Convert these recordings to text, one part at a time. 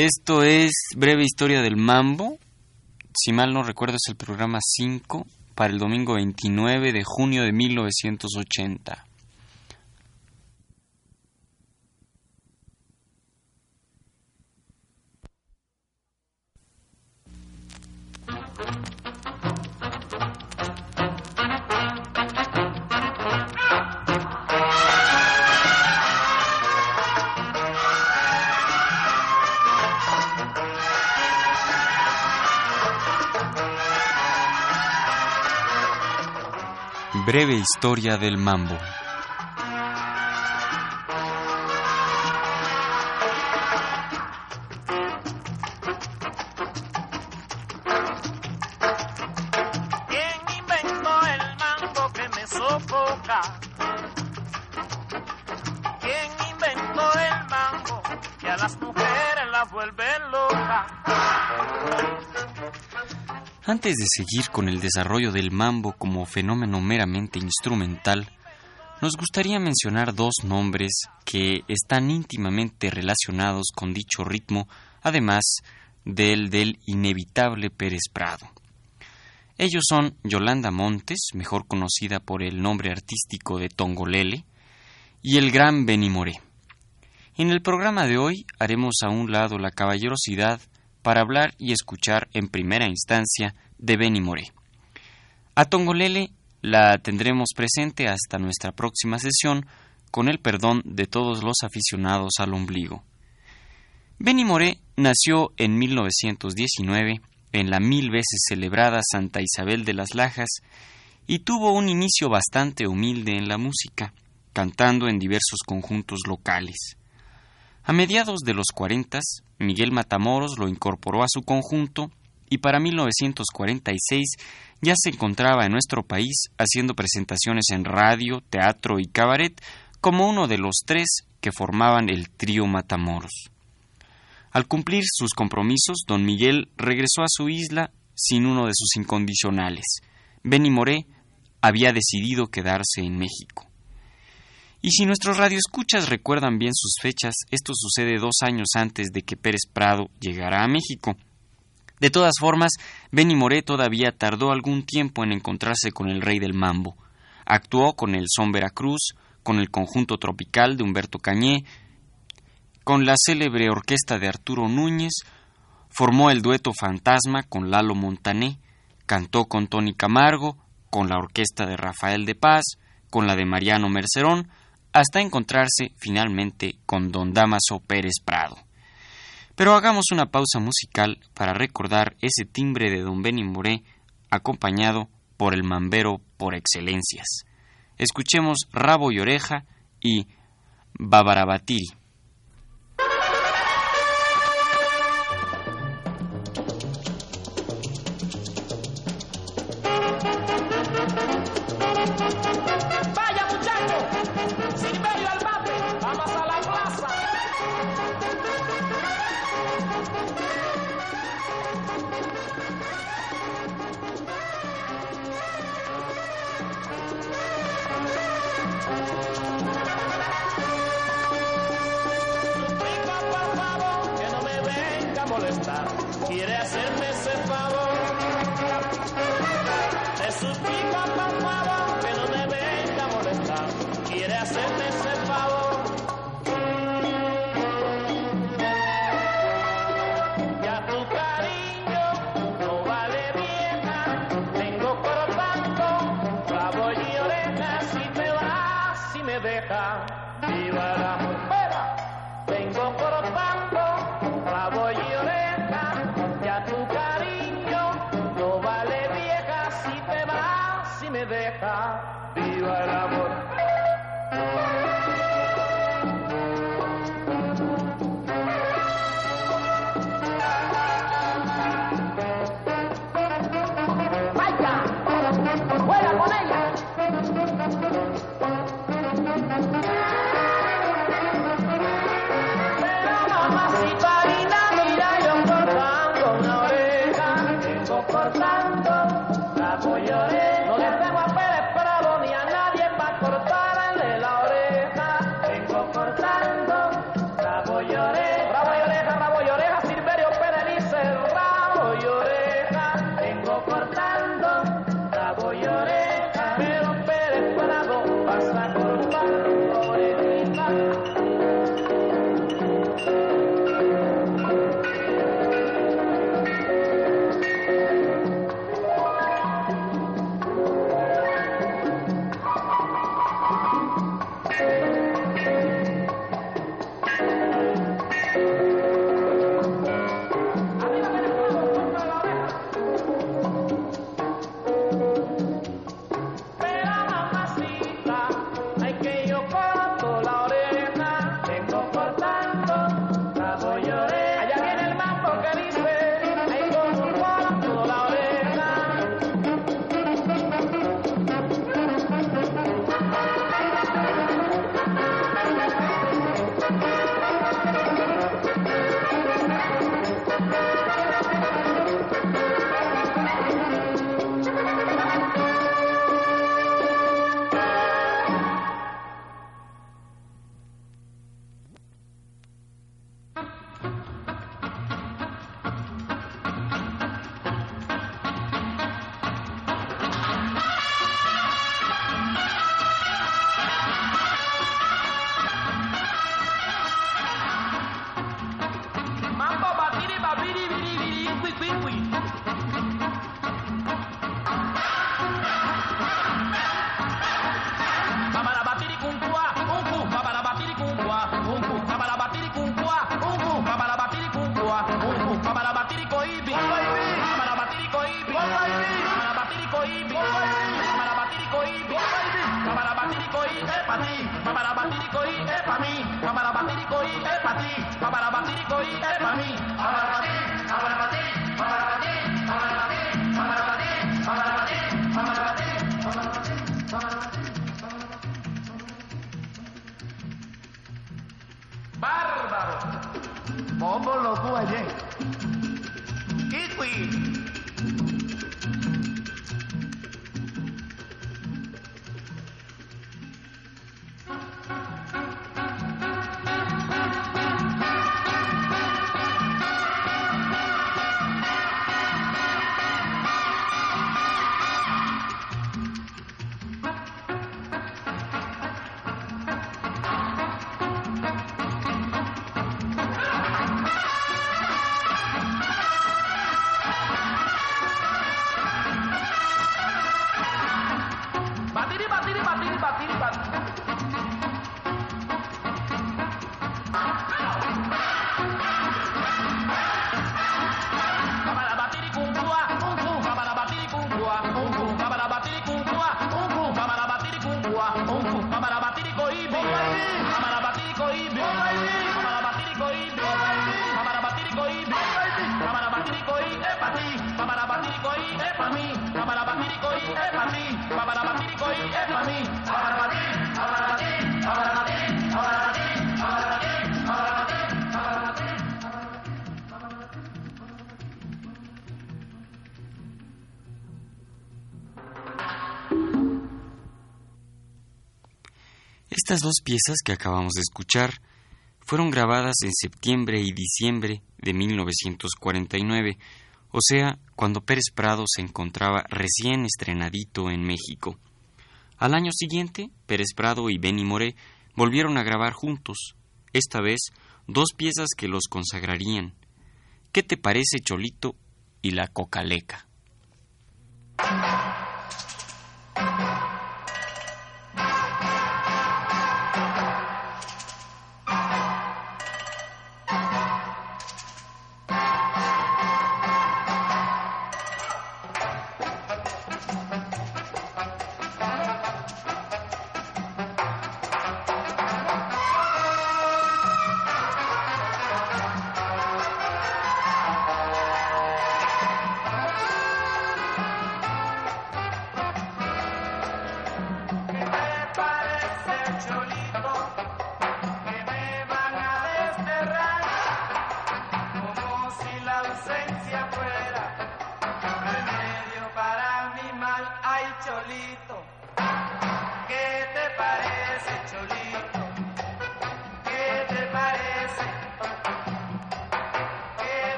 Esto es Breve Historia del Mambo. Si mal no recuerdo es el programa 5 para el domingo 29 de junio de 1980. Breve historia del mambo. Antes de seguir con el desarrollo del mambo como fenómeno meramente instrumental, nos gustaría mencionar dos nombres que están íntimamente relacionados con dicho ritmo, además del del inevitable Pérez Prado. Ellos son Yolanda Montes, mejor conocida por el nombre artístico de Tongolele, y el gran Benny Moré. En el programa de hoy haremos a un lado la caballerosidad para hablar y escuchar en primera instancia de Benny Moré. A Tongolele la tendremos presente hasta nuestra próxima sesión con el perdón de todos los aficionados al ombligo. Benny Moré nació en 1919 en la mil veces celebrada Santa Isabel de las Lajas y tuvo un inicio bastante humilde en la música, cantando en diversos conjuntos locales. A mediados de los cuarentas, Miguel Matamoros lo incorporó a su conjunto y para 1946 ya se encontraba en nuestro país haciendo presentaciones en radio, teatro y cabaret como uno de los tres que formaban el trío Matamoros. Al cumplir sus compromisos, don Miguel regresó a su isla sin uno de sus incondicionales. Benny Moré había decidido quedarse en México. Y si nuestros radioescuchas recuerdan bien sus fechas, esto sucede dos años antes de que Pérez Prado llegara a México. De todas formas, Benny Moré todavía tardó algún tiempo en encontrarse con el rey del mambo. Actuó con el Son Veracruz, con el conjunto tropical de Humberto Cañé, con la célebre orquesta de Arturo Núñez, formó el dueto Fantasma con Lalo Montané, cantó con Tony Camargo, con la orquesta de Rafael de Paz, con la de Mariano Mercerón, hasta encontrarse finalmente con don Damaso Pérez Prado. Pero hagamos una pausa musical para recordar ese timbre de don Benny acompañado por el mambero por excelencias. Escuchemos Rabo y Oreja y Babarabatiri. 三个 para mí, para batirico y es para mí, para batirico y es para ti, para batirico y es para mí, para Estas dos piezas que acabamos de escuchar fueron grabadas en septiembre y diciembre de 1949, o sea, cuando Pérez Prado se encontraba recién estrenadito en México. Al año siguiente, Pérez Prado y Benny Moré volvieron a grabar juntos, esta vez dos piezas que los consagrarían. ¿Qué te parece, Cholito? y la cocaleca.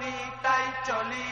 বলি তাই চলি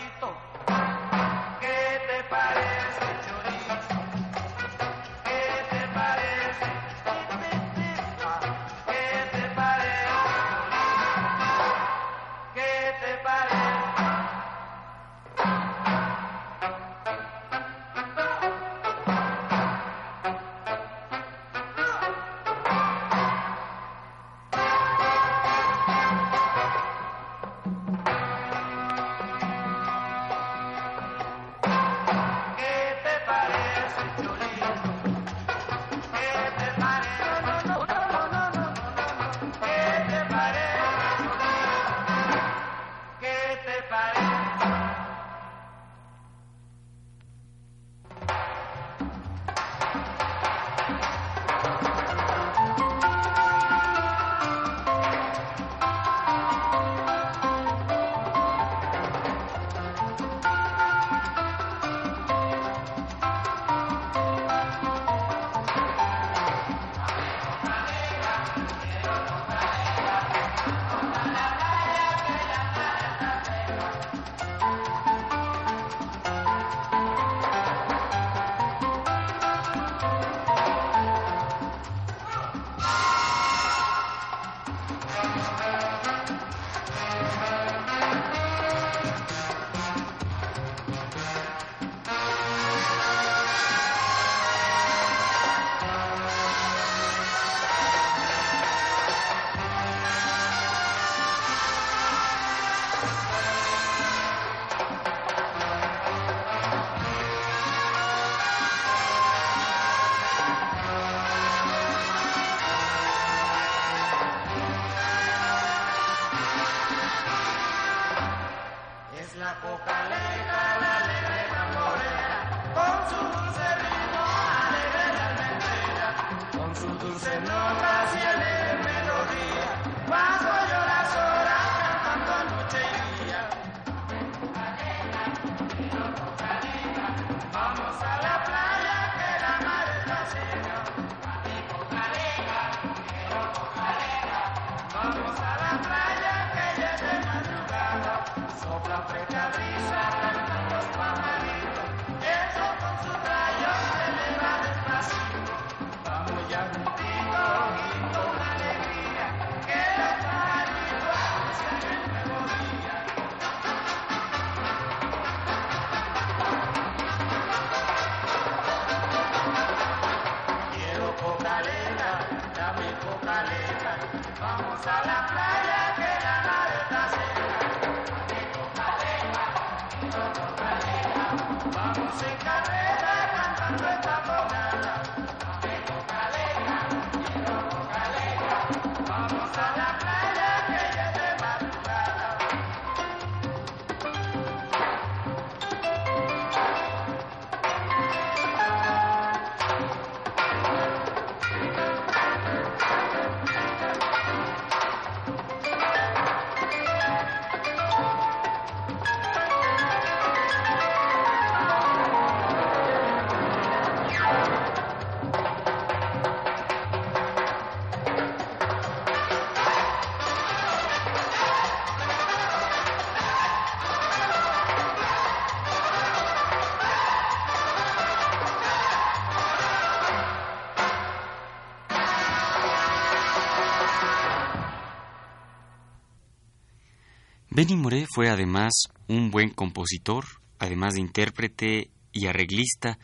Benny Moré fue además un buen compositor, además de intérprete y arreglista,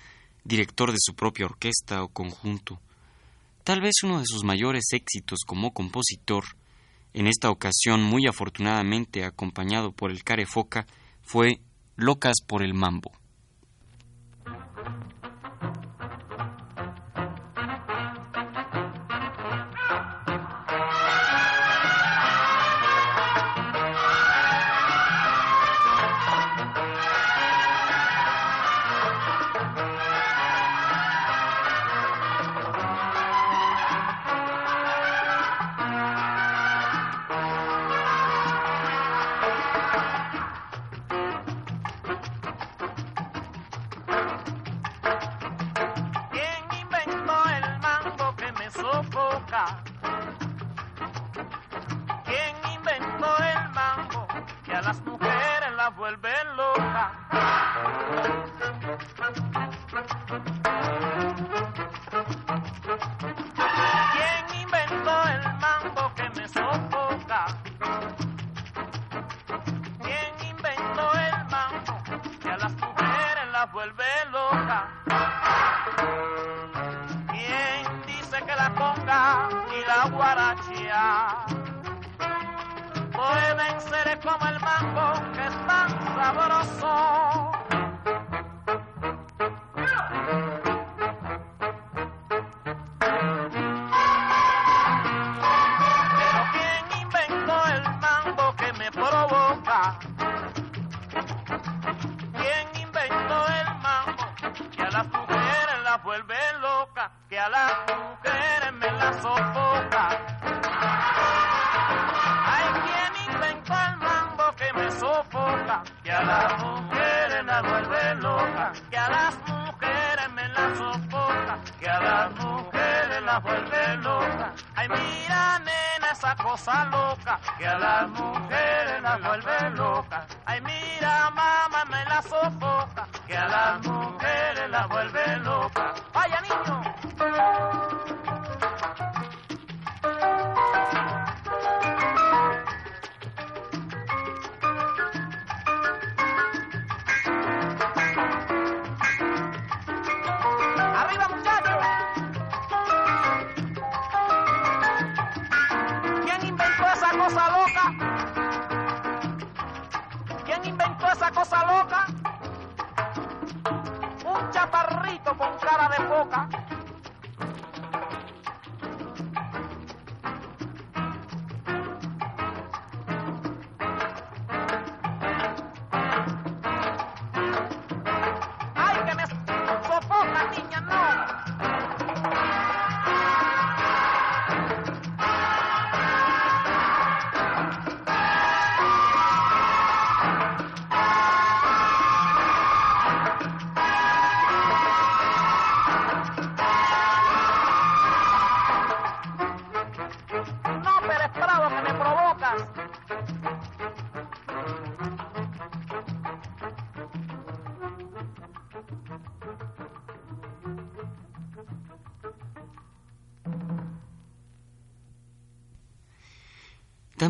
director de su propia orquesta o conjunto. Tal vez uno de sus mayores éxitos como compositor, en esta ocasión muy afortunadamente acompañado por el Carefoca, fue Locas por el Mambo. 야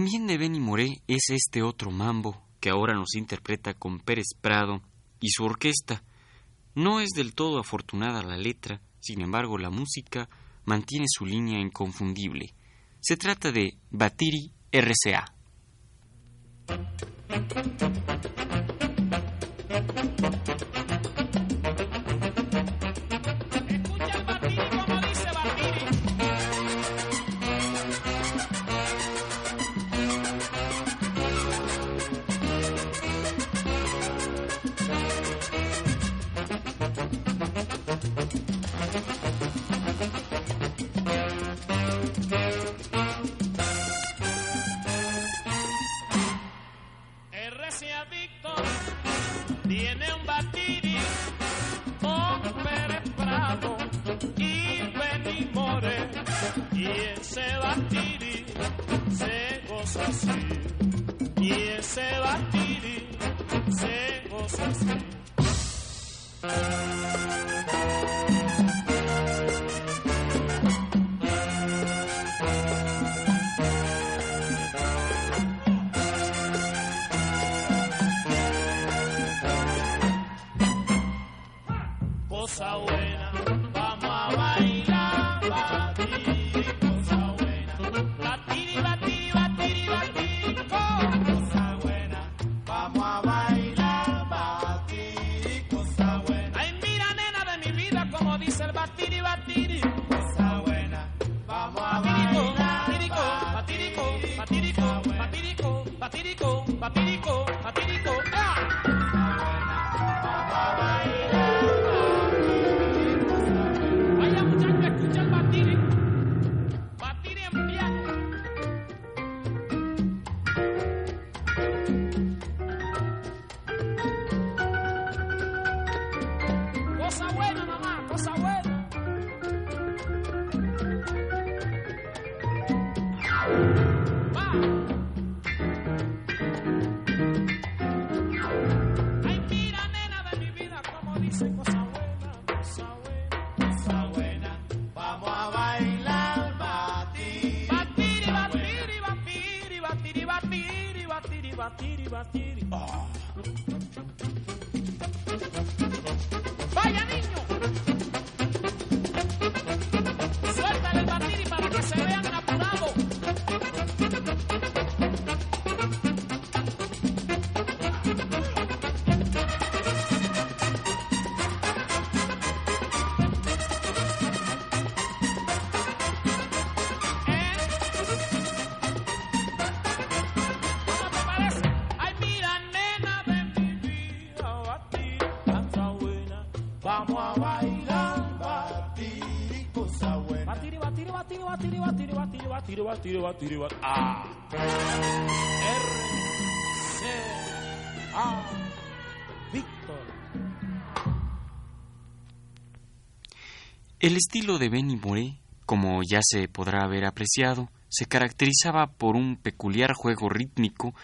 También de Benny Moré es este otro mambo que ahora nos interpreta con Pérez Prado y su orquesta. No es del todo afortunada la letra, sin embargo la música mantiene su línea inconfundible. Se trata de Batiri RCA. Batiri. Ah. R, C, A, Víctor. El estilo de Benny Moré, como ya se podrá haber apreciado, se caracterizaba por un peculiar juego rítmico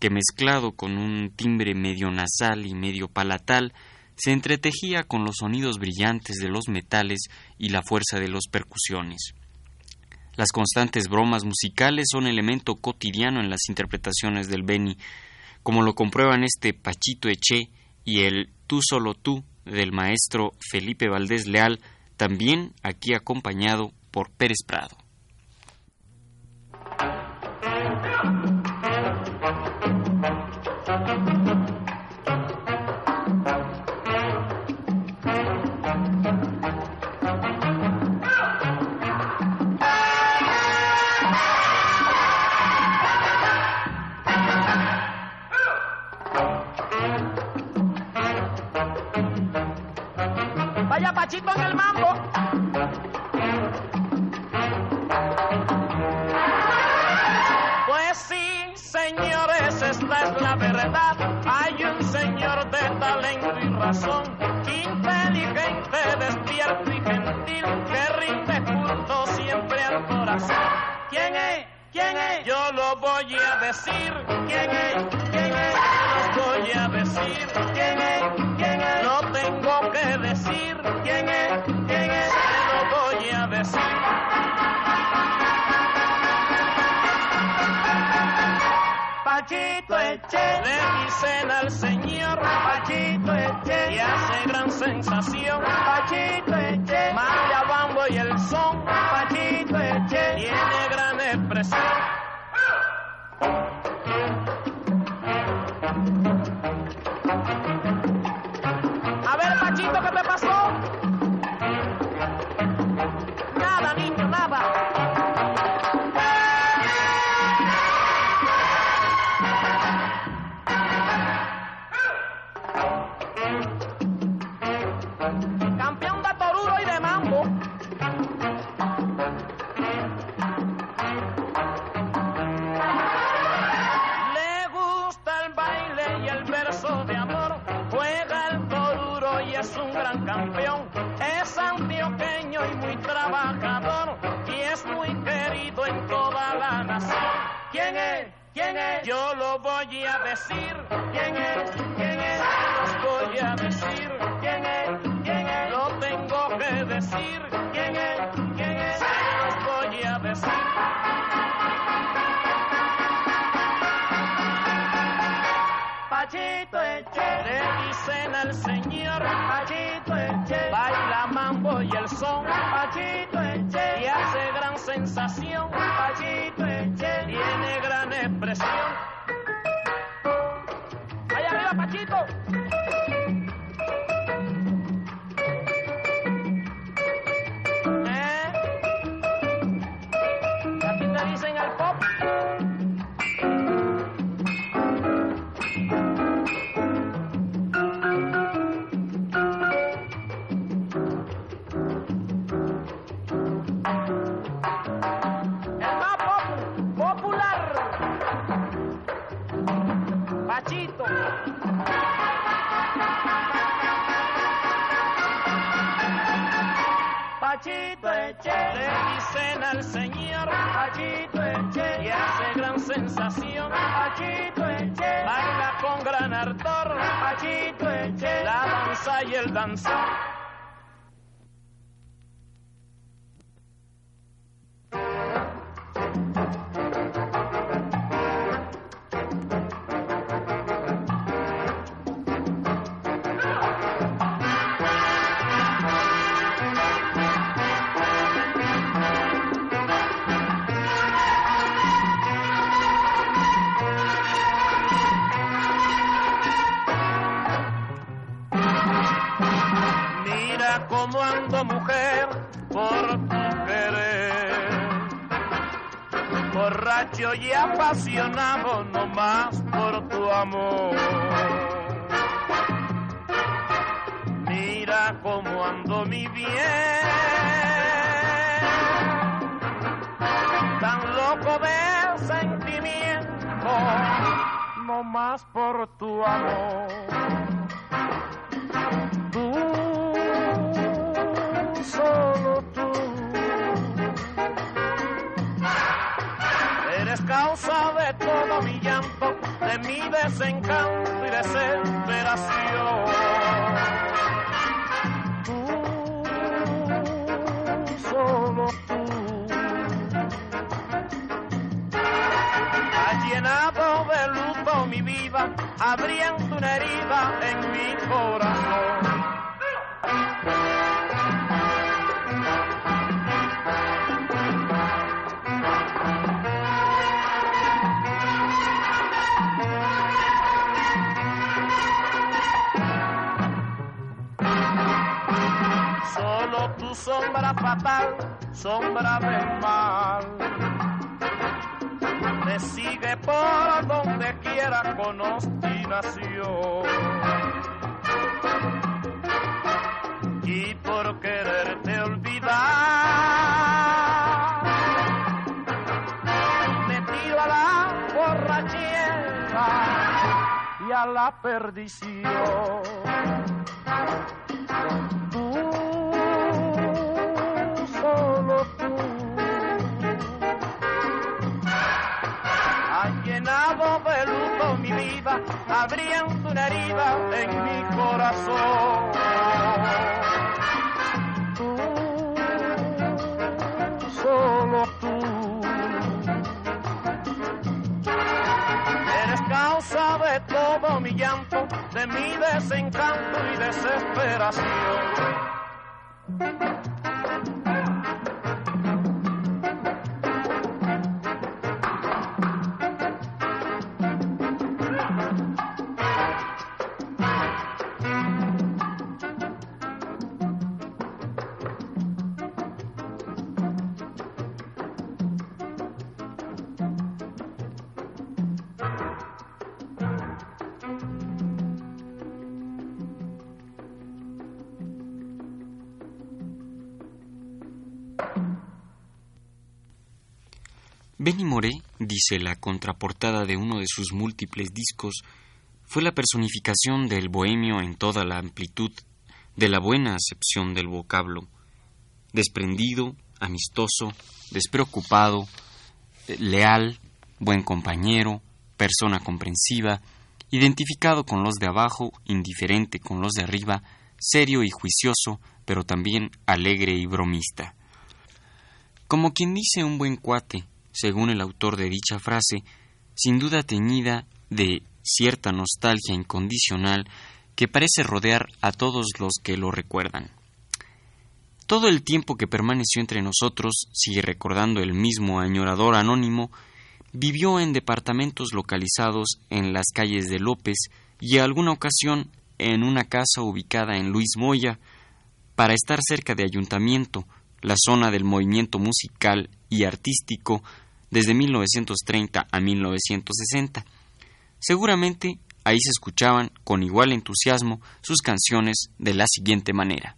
que mezclado con un timbre medio nasal y medio palatal se entretejía con los sonidos brillantes de los metales y la fuerza de las percusiones. Las constantes bromas musicales son elemento cotidiano en las interpretaciones del Benny, como lo comprueban este Pachito Eché y el Tú solo tú del maestro Felipe Valdés Leal, también aquí acompañado por Pérez Prado. Pachito Eche, y hace gran sensación, Pachito Eche, María Bambo y el son, Pachito Eche, tiene gran expresión. Pachito Eche, y hace gran sensación Pachito Eche, baila con gran ardor Pachito Eche, la danza y el danzón. Borracho y apasionado no más por tu amor. Mira cómo ando mi bien. Eres causa de todo mi llanto, de mi desencanto y desesperación. Tú, solo tú. Has llenado de luto mi vida, abriendo una herida en mi corazón. Sombra fatal, sombra del mal me sigue por donde quiera con obstinación. Y por quererte olvidar, me tiro a la borrachera y a la perdición. Abriendo una herida en mi corazón. Tú, solo tú. Eres de todo mi llanto, de mi desencanto y desesperación. Benny Moré, dice la contraportada de uno de sus múltiples discos, fue la personificación del bohemio en toda la amplitud de la buena acepción del vocablo. Desprendido, amistoso, despreocupado, leal, buen compañero, persona comprensiva, identificado con los de abajo, indiferente con los de arriba, serio y juicioso, pero también alegre y bromista. Como quien dice un buen cuate, según el autor de dicha frase, sin duda teñida de cierta nostalgia incondicional que parece rodear a todos los que lo recuerdan. Todo el tiempo que permaneció entre nosotros, sigue recordando el mismo añorador anónimo, vivió en departamentos localizados en las calles de López y alguna ocasión en una casa ubicada en Luis Moya, para estar cerca de Ayuntamiento, la zona del movimiento musical y artístico desde 1930 a 1960. Seguramente ahí se escuchaban con igual entusiasmo sus canciones de la siguiente manera.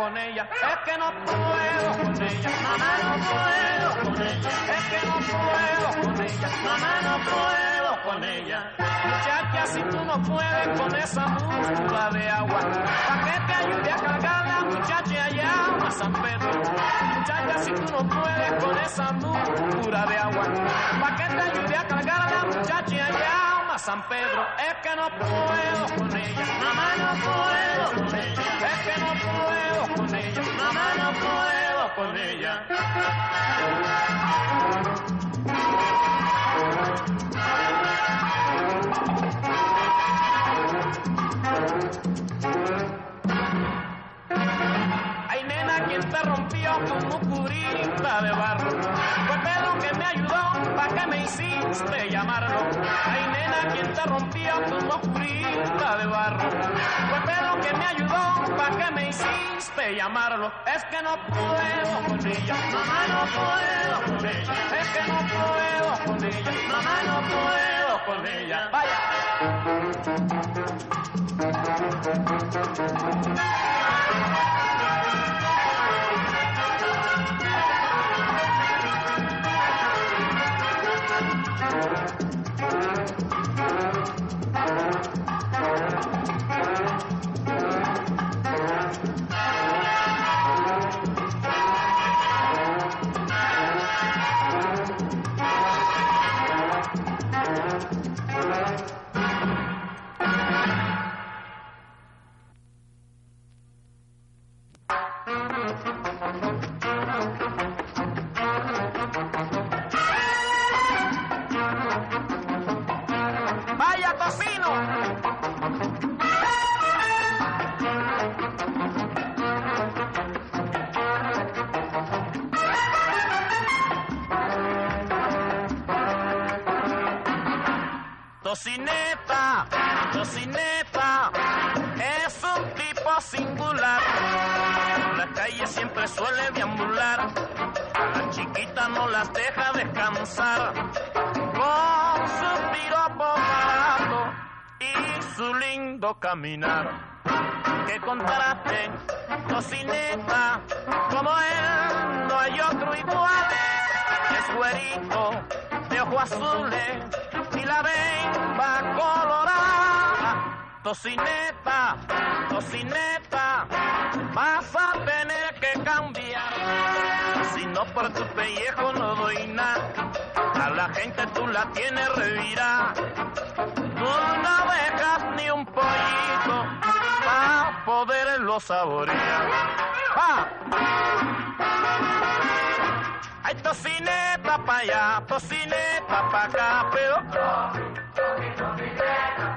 Con ella. Es que no puedo con ella, mamá no puedo con ella. Es que no puedo con ella, mamá no puedo con ella. Muchacha, si tú no puedes con esa múscula de agua, ¿para qué te ayude a cargar la muchacha allá a San Pedro? Muchacha, si tú no puedes con esa múscula de agua, ¿para qué te ayude a cargar a la muchacha allá a San Pedro? Es que no puedo con ella, mamá no puedo con ella. Es que no puedo con ella, mamá no puedo con ella. ¿Quién te rompió tu mucurita de barro? Fue Pedro que me ayudó, ¿pa' qué me hiciste llamarlo? Ay, nena, ¿quién te rompió tu mucurita de barro? Fue Pedro que me ayudó, ¿pa' qué me hiciste llamarlo? Es que no puedo con ella, mamá no puedo con ella. Es que no puedo con ella, mamá no puedo con ella. Vaya. Thank you. Deja descansar. Con su piropo barato y su lindo caminar. Que contraste, Tocineta, como él no hay otro igual. Es güerito, de ojos azules y la bemba colorada. Tocineta, tocineta, vas no por tu pellejo no doy nada, a la gente tú la tienes revirada. Tú no dejas ni un pollito para poderlo saborear. ¡Ah! Hay tocineta pa' allá, tocineta pa' acá, pero...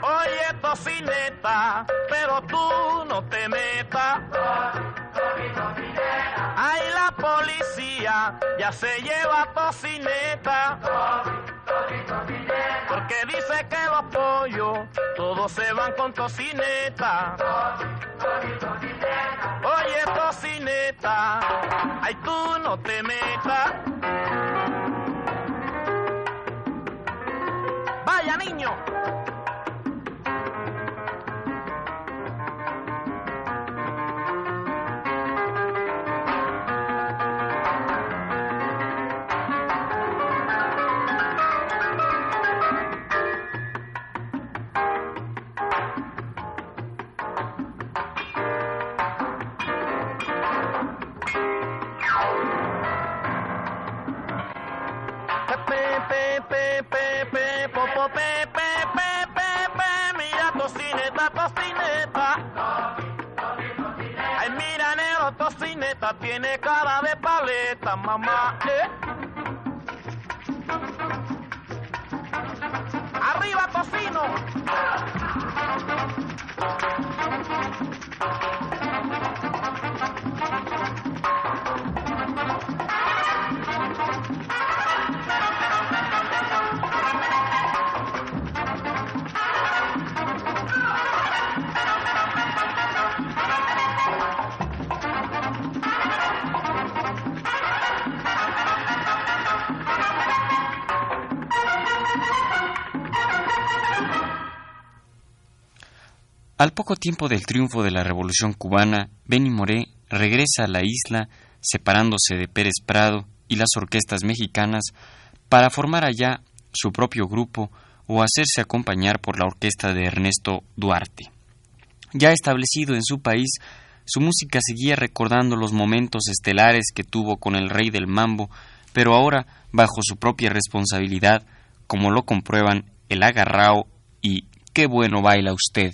Oye, tocineta, pero tú no te metas. Ay, la ya se lleva tocineta. Porque dice que los pollos todos se van con tocineta. Oye, tocineta, ay, tú no te metas. Tiene cara de paleta, mamá. ¿eh? Al poco tiempo del triunfo de la Revolución cubana, Benny Moré regresa a la isla separándose de Pérez Prado y las orquestas mexicanas para formar allá su propio grupo o hacerse acompañar por la orquesta de Ernesto Duarte. Ya establecido en su país, su música seguía recordando los momentos estelares que tuvo con el rey del mambo, pero ahora bajo su propia responsabilidad, como lo comprueban el agarrao y qué bueno baila usted,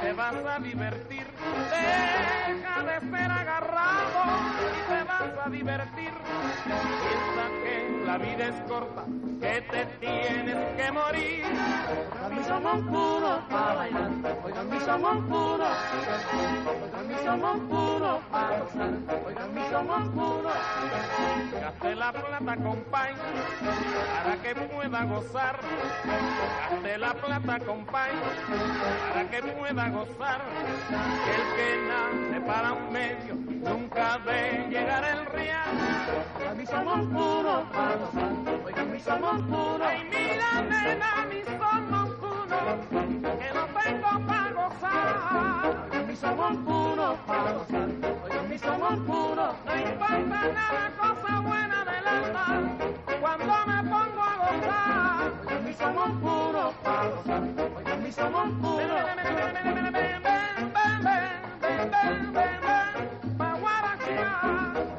te vas a divertir. Deja de ser agarrado y te vas a divertir. Piensa que la vida es corta, que te tienes que morir. Oigan mi somón puro para bailar, oigan mi somón puro, oigan mi somón puro para gozar, oigan mi somón puro. Gaste la plata, compay, para que pueda gozar. Gaste la plata, para que pueda gozar. El que nace para un medio nunca ve llegar el real. A mí somos puros panzas, a mí somos puros. Ay, mira, nena, a mí somos puros, que no tengo para gozar. A mí somos puros panzas, a mí somos puros. No importa nada, cosa buena del alma mí somos puros para gozar. Hoy de mí somos puros. Hoy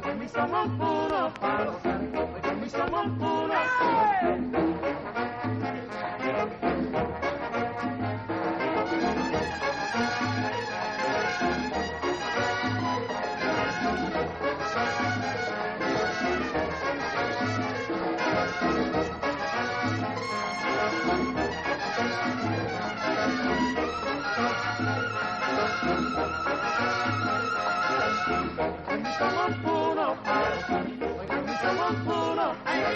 de mí somos puros para gozar. Hoy de mí somos puros.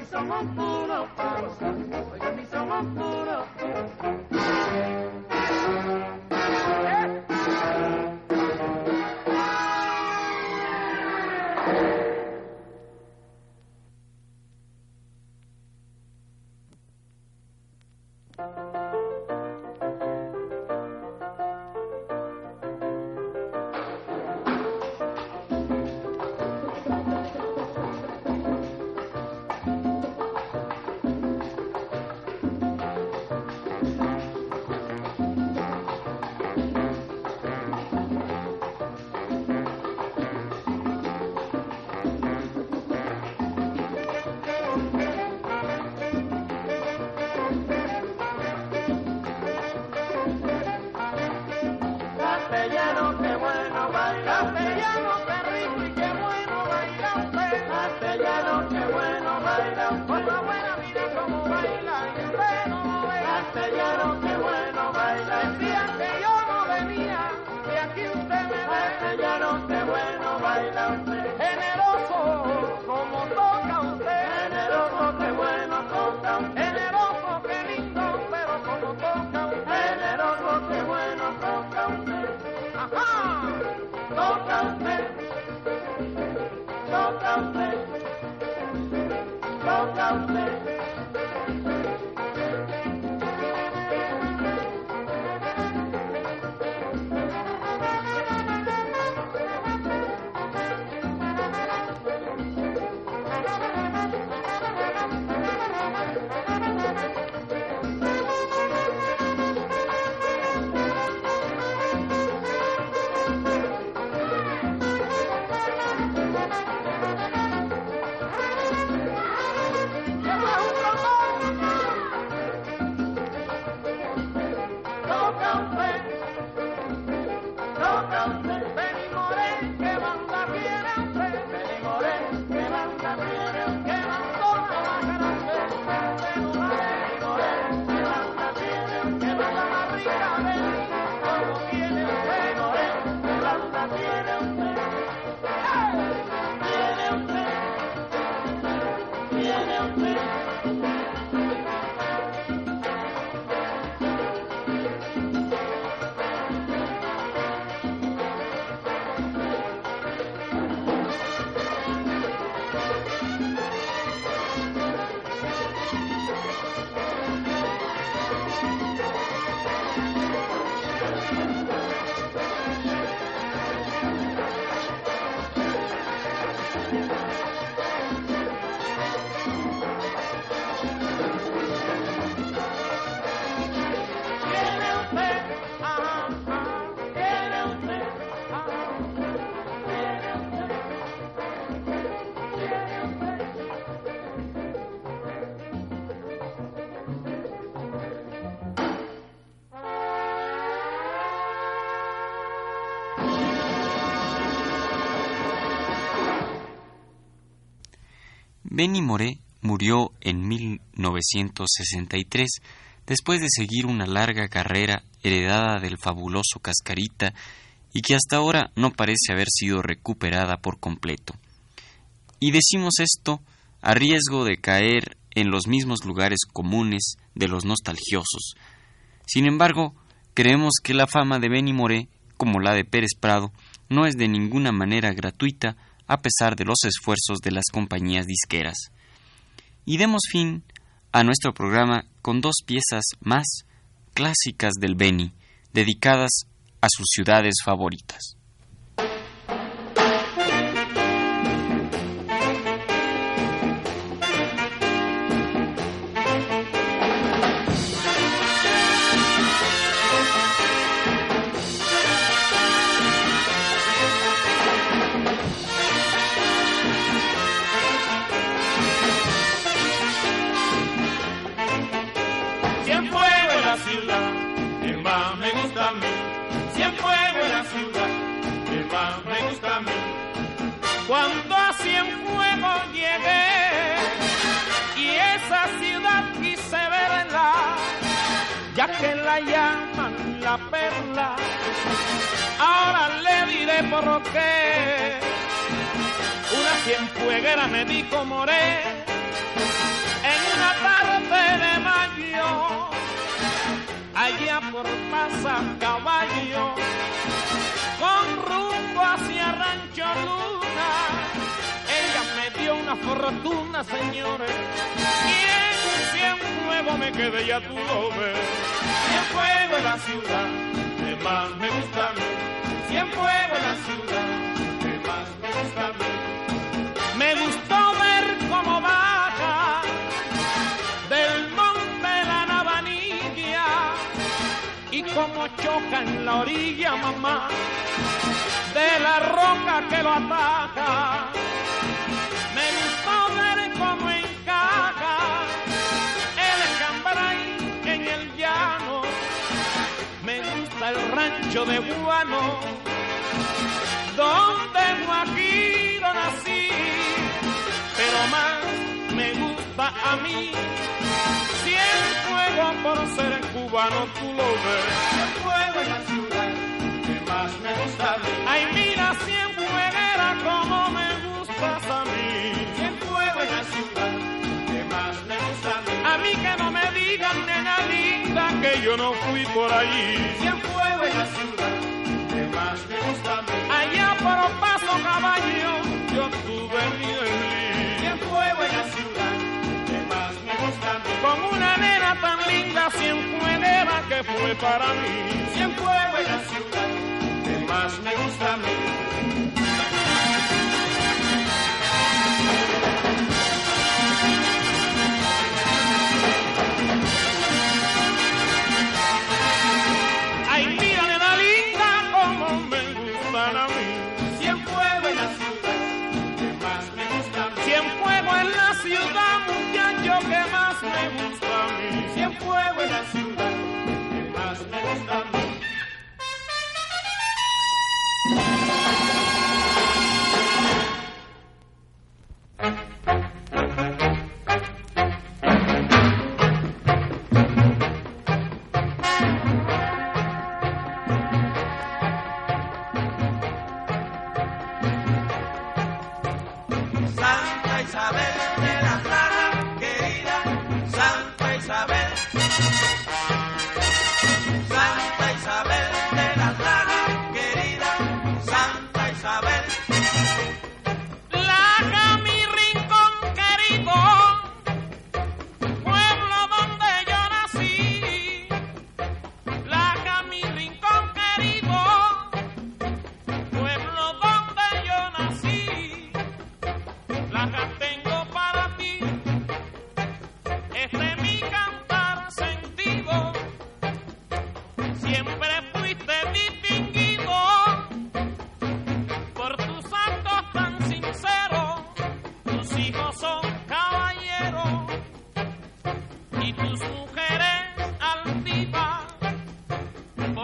misa, guapura, pasa. Oiga misa, guapura, pasa. Benny Moré murió en 1963 después de seguir una larga carrera heredada del fabuloso Cascarita y que hasta ahora no parece haber sido recuperada por completo. Y decimos esto a riesgo de caer en los mismos lugares comunes de los nostalgiosos. Sin embargo, creemos que la fama de Benny Moré, como la de Pérez Prado, no es de ninguna manera gratuita, a pesar de los esfuerzos de las compañías disqueras. Y demos fin a nuestro programa con dos piezas más clásicas del Beni, dedicadas a sus ciudades favoritas. La llaman la perla, ahora le diré por qué. Una cienfueguera me dijo moré en una tarde de mayo, allá por Pasa Caballo, con rumbo hacia Rancho Luna. Ella me dio una fortuna, señores, en Cienfuegos me quedé, ya tú lo ves. Cienfuegos es la ciudad que más me gusta a mí. Cienfuegos es la ciudad que más me gusta a mí. Me gustó ver cómo baja del monte la navanilla y cómo choca en la orilla, mamá, de la roca que lo ataca. El rancho de Guano, donde Guajiro nací, pero más me gusta a mí. Cienfuegos por ser cubano, tú lo ves. Cienfuegos es la ciudad que más me gusta a mí. Ay, mira, Cienfueguera, como me gustas a mí. Cienfuegos es la ciudad que más me gusta a mí. A mí que no me digan, nena linda, que yo no fui por ahí. Cienfuegos es la ciudad que más me gusta a mí. Allá por Paso Caballo, yo tuve mi desliz. Cienfuegos es la ciudad que más me gusta a mí. Con una nena tan linda, cienfueguera que fue para mí. Cienfuegos es la ciudad que más me gusta a mí.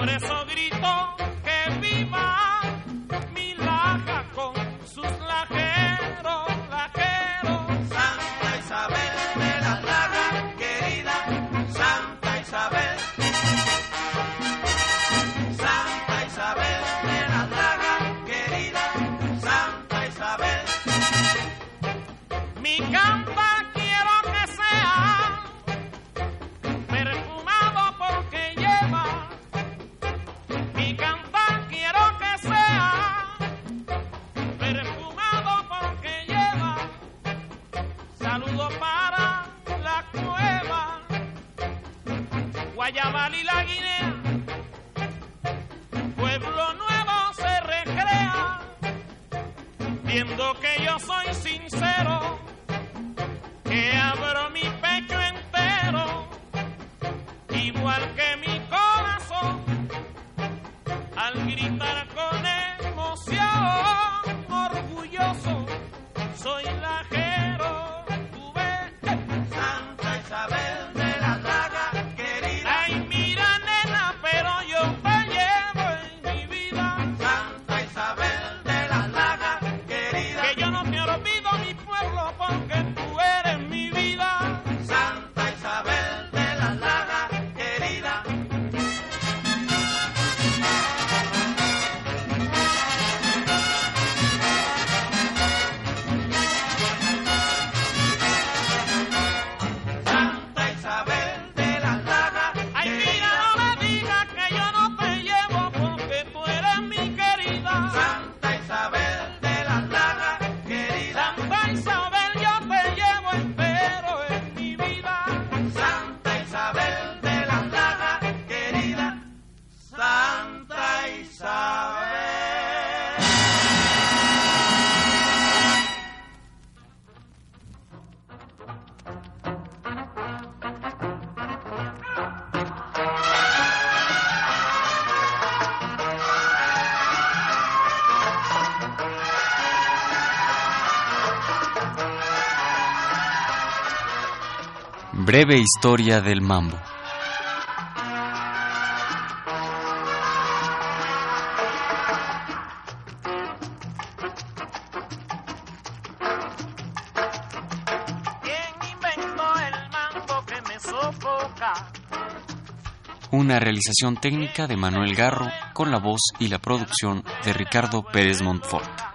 por eso grito. Breve historia del mambo. Una realización técnica de Manuel Garro con la voz y la producción de Ricardo Pérez Montfort.